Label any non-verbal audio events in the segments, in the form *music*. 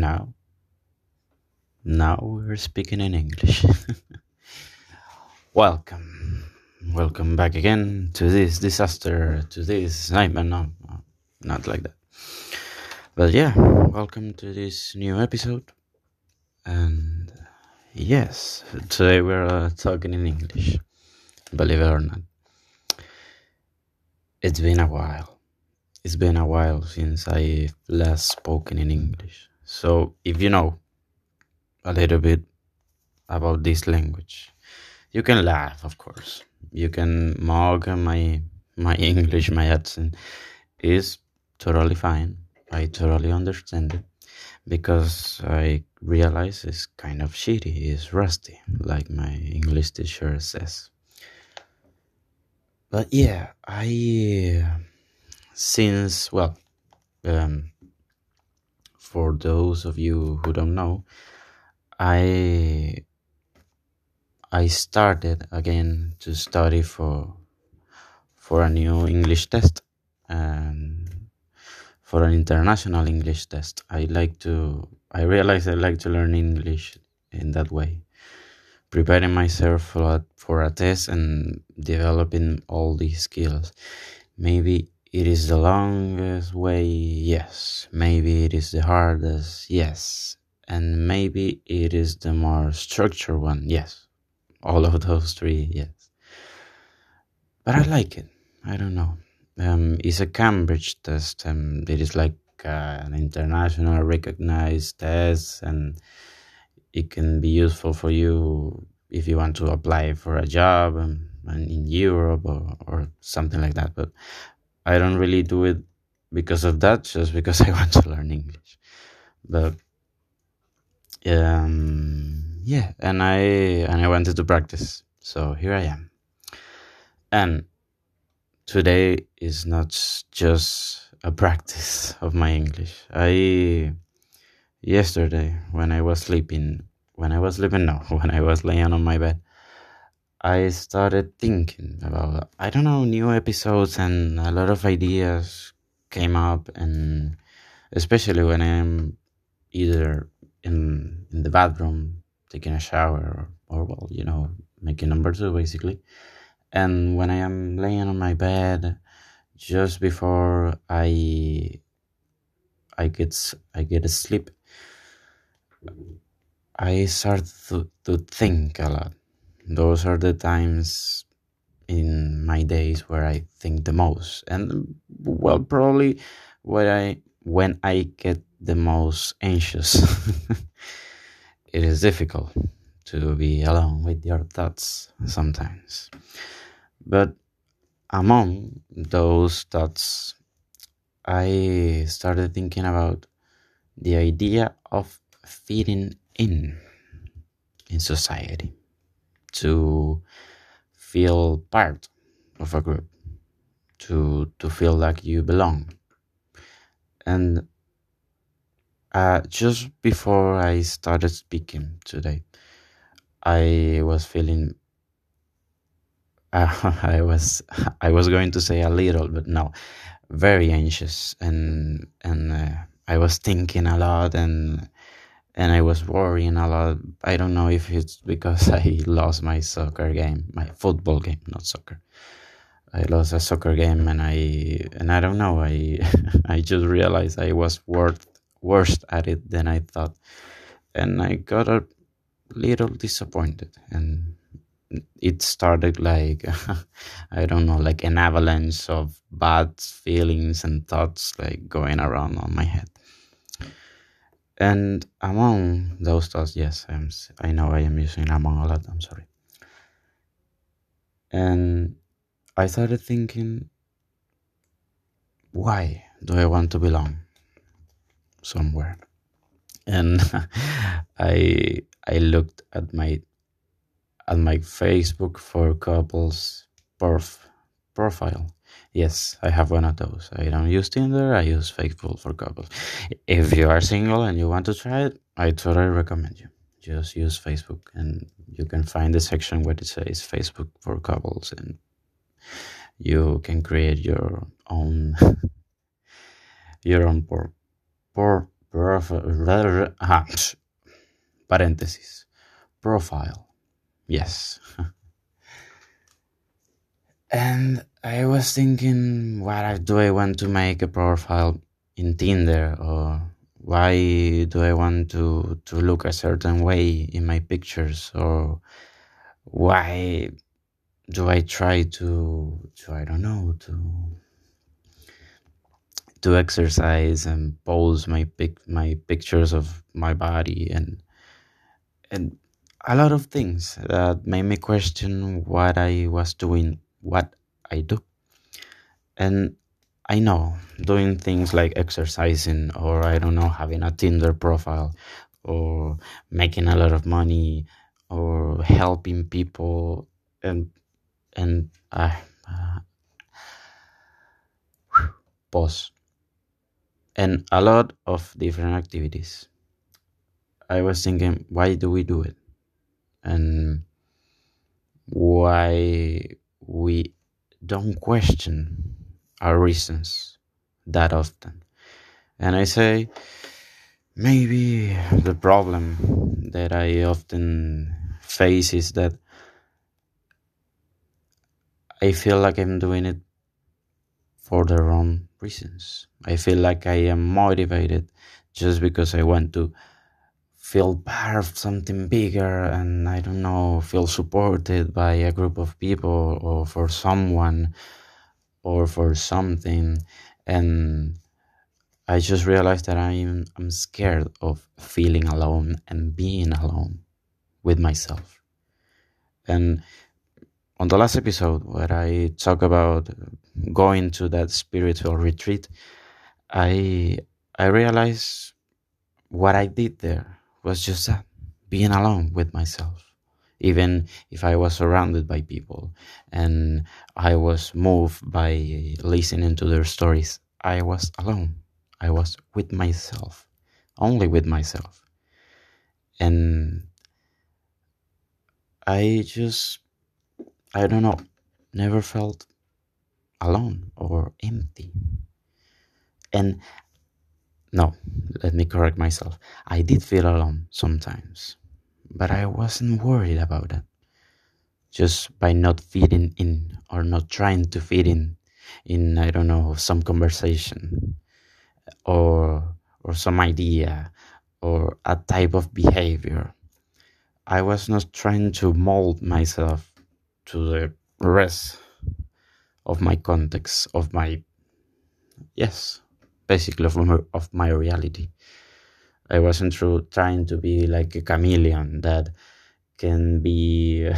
Now, now we're speaking in English. *laughs* Welcome, welcome back again to this disaster, to this nightmare. No, no, not like that. But yeah, welcome to this new episode. And yes, today we're uh, talking in English, believe it or not. It's been a while. It's been a while since I've last spoken in English. So if you know a little bit about this language, you can laugh, of course. You can mock my my *laughs* English, my accent is totally fine. I totally understand it because I realize it's kind of shitty, it's rusty, like my English teacher says. But yeah, I since well, um, for those of you who don't know, I I started again to study for for a new English test and for an international English test. I like to I realize I like to learn English in that way. Preparing myself for a, for a test and developing all these skills. Maybe it is the longest way, yes. Maybe it is the hardest, yes. And maybe it is the more structured one, yes. All of those three, yes. But I like it. I don't know. Um, it's a Cambridge test, and it is like uh, an international recognized test, and it can be useful for you if you want to apply for a job um, in Europe or, or something like that. But I don't really do it because of that, just because *laughs* I want to learn English. But um, yeah, and I and I wanted to practice, so here I am. And today is not just a practice *laughs* of my English. I yesterday when I was sleeping, when I was sleeping, no, *laughs* when I was laying on my bed, I started thinking about I don't know new episodes and a lot of ideas came up and especially when I'm either in in the bathroom taking a shower or, or well you know making number two basically. And when I am laying on my bed just before I I get I get asleep I start to, to think a lot those are the times in my days where I think the most, and well, probably where I when I get the most anxious. *laughs* it is difficult to be alone with your thoughts sometimes, but among those thoughts, I started thinking about the idea of fitting in in society to feel part of a group, to to feel like you belong. And uh, just before I started speaking today, I was feeling. Uh, *laughs* I was *laughs* I was going to say a little, but no, very anxious, and and uh, I was thinking a lot, and and I was worrying a lot. I don't know if it's because *laughs* I lost my soccer game, my football game, not soccer. I lost a soccer game, and I and I don't know. I *laughs* I just realized I was worth worse at it than I thought, and I got a little disappointed. And it started like *laughs* I don't know, like an avalanche of bad feelings and thoughts like going around on my head and among those thoughts, yes, I'm, I know I am using among a lot, I'm sorry. And I started thinking, why do I want to belong somewhere? And *laughs* I I looked at my at my Facebook for couples prof, profile Yes, I have one of those. I don't use Tinder, I use Facebook for couples. If you are single and you want to try it, I totally recommend you. Just use Facebook and you can find the section where it says Facebook for couples and you can create your own *laughs* your own por, por profile. *laughs* Ah, parenthesis. Profile. Yes. *laughs* and I was thinking, what do I want to make a profile in Tinder? Or why do I want to, to look a certain way in my pictures? Or why do I try to, to I don't know, to to exercise and pose my pic my pictures of my body and and a lot of things that made me question what I was doing, what I do. And I know doing things like exercising or I don't know, having a Tinder profile or making a lot of money or helping people and and uh, uh, pause and a lot of different activities. I was thinking, why do we do it? And why we don't question our reasons that often. And I say, maybe the problem that I often face is that I feel like I'm doing it for the wrong reasons. I feel like I am motivated just because I want to feel part of something bigger and I don't know, feel supported by a group of people or for someone or for something. And I just realized that I'm, I'm scared of feeling alone and being alone with myself. And on the last episode where I talk about going to that spiritual retreat, I I realized what I did there was just that being alone with myself. Even if I was surrounded by people and I was moved by listening to their stories, I was alone. I was with myself, only with myself. And I just, I don't know, never felt alone or empty. And no, let me correct myself. I did feel alone sometimes, but I wasn't worried about that. Just by not fitting in or not trying to fit in, in I don't know, some conversation or or some idea or a type of behavior. I was not trying to mold myself to the rest of my context, of my, yes, basically of my, of my reality. I wasn't through trying to be like a chameleon that can be,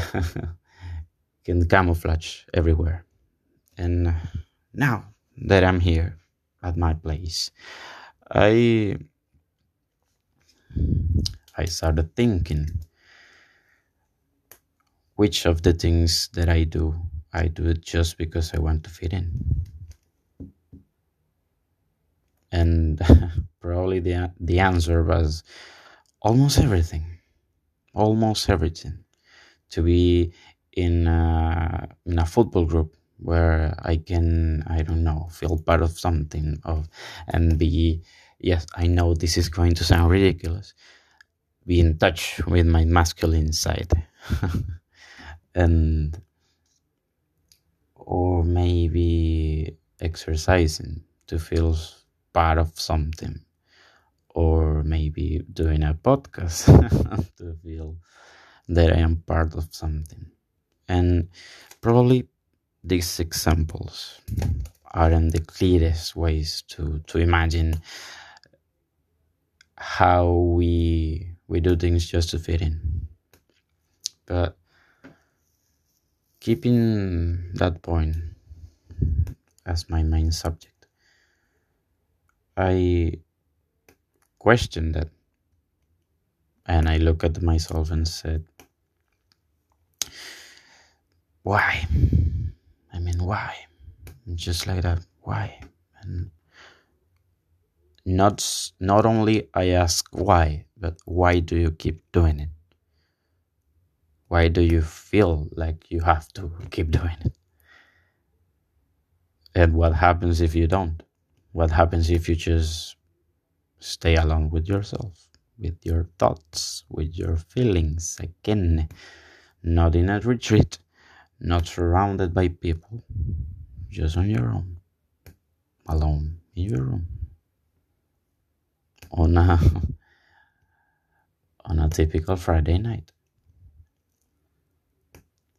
*laughs* can camouflage everywhere. And now that I'm here at my place, I, I started thinking which of the things that I do I do it just because I want to fit in. And *laughs* probably the, the answer was almost everything. Almost everything. To be in a, in a football group where I can, I don't know, feel part of something of and be, yes, I know this is going to sound ridiculous, be in touch with my masculine side. *laughs* and or maybe exercising to feel part of something or maybe doing a podcast *laughs* to feel that I am part of something. And probably these examples aren't the clearest ways to, to imagine how we we do things just to fit in. But keeping that point as my main subject, I questioned that and I look at myself and said, Why? I mean, why? Just like that, why? And not not only I ask why, but why do you keep doing it? Why do you feel like you have to keep doing it? And what happens if you don't? What happens if you just stay alone with yourself, with your thoughts, with your feelings. Again, not in a retreat, not surrounded by people, just on your own, alone in your room. On a *laughs* on a typical Friday night.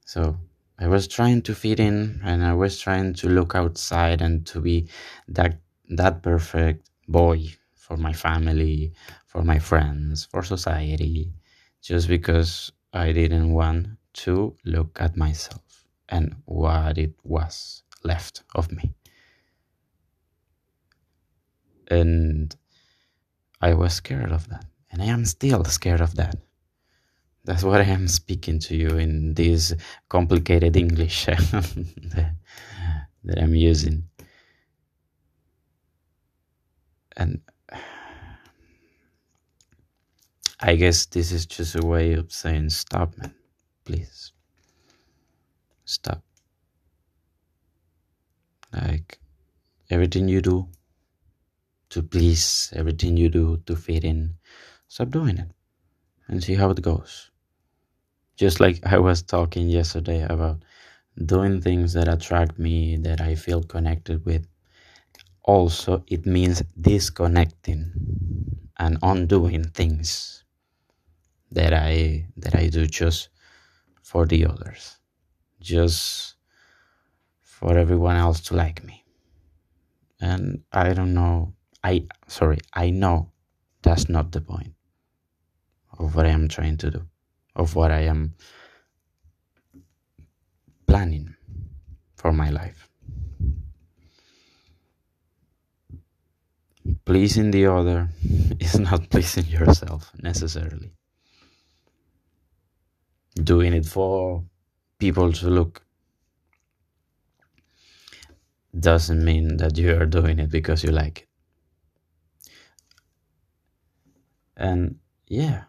So I was trying to fit in and I was trying to look outside and to be that that perfect boy for my family, for my friends, for society, just because I didn't want to look at myself and what it was left of me. And I was scared of that. And I am still scared of that. That's what I am speaking to you in this complicated English *laughs* that, that I'm using. And I guess this is just a way of saying, stop, man. Please. Stop. Like, everything you do to please, everything you do to fit in, stop doing it and see how it goes. Just like I was talking yesterday about doing things that attract me, that I feel connected with. Also, it means disconnecting and undoing things that I that I do just for the others, just for everyone else to like me. And I don't know. I sorry. I know that's not the point of what I am trying to do, of what I am planning for my life. Pleasing the other *laughs* is not pleasing yourself necessarily. Doing it for people to look doesn't mean that you are doing it because you like it. And yeah,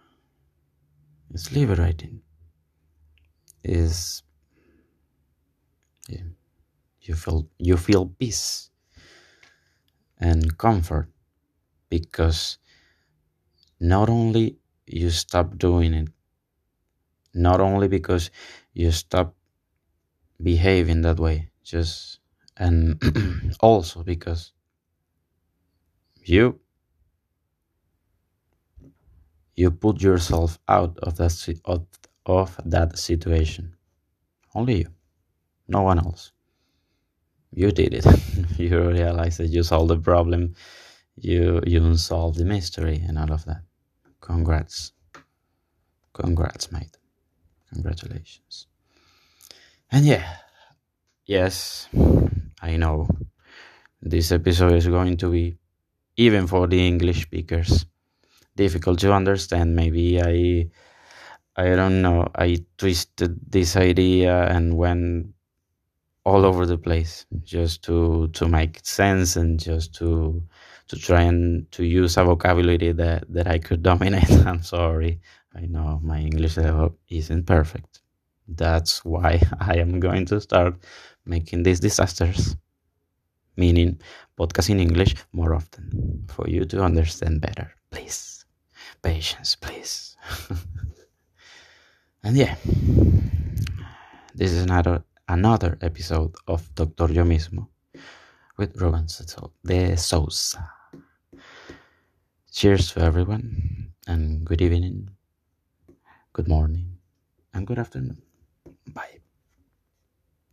it's liberating. Is yeah, you feel you feel peace and comfort because not only you stop doing it, not only because you stop behaving that way, just and *clears throat* also because you you put yourself out of that of, of that situation. Only you. No one else. You did it. *laughs* You realize that you solved the problem you you solved the mystery and all of that. Congrats. Congrats mate. Congratulations. And yeah yes i know. This episode is going to be even for the english speakers difficult to understand. Maybe i i don't know. I twisted this idea and went all over the place just to to make sense and just to to try and to use a vocabulary that that i could dominate. *laughs* I'm sorry. I know my english level isn't perfect. That's why *laughs* i am going to start making these disasters meaning podcast in english more often for you to understand better. Please. Patience, please. *laughs* and yeah, this is another another episode of Doctor Yo Mismo with Ruben de Sousa. Cheers to everyone, and good evening, good morning, and good afternoon. Bye.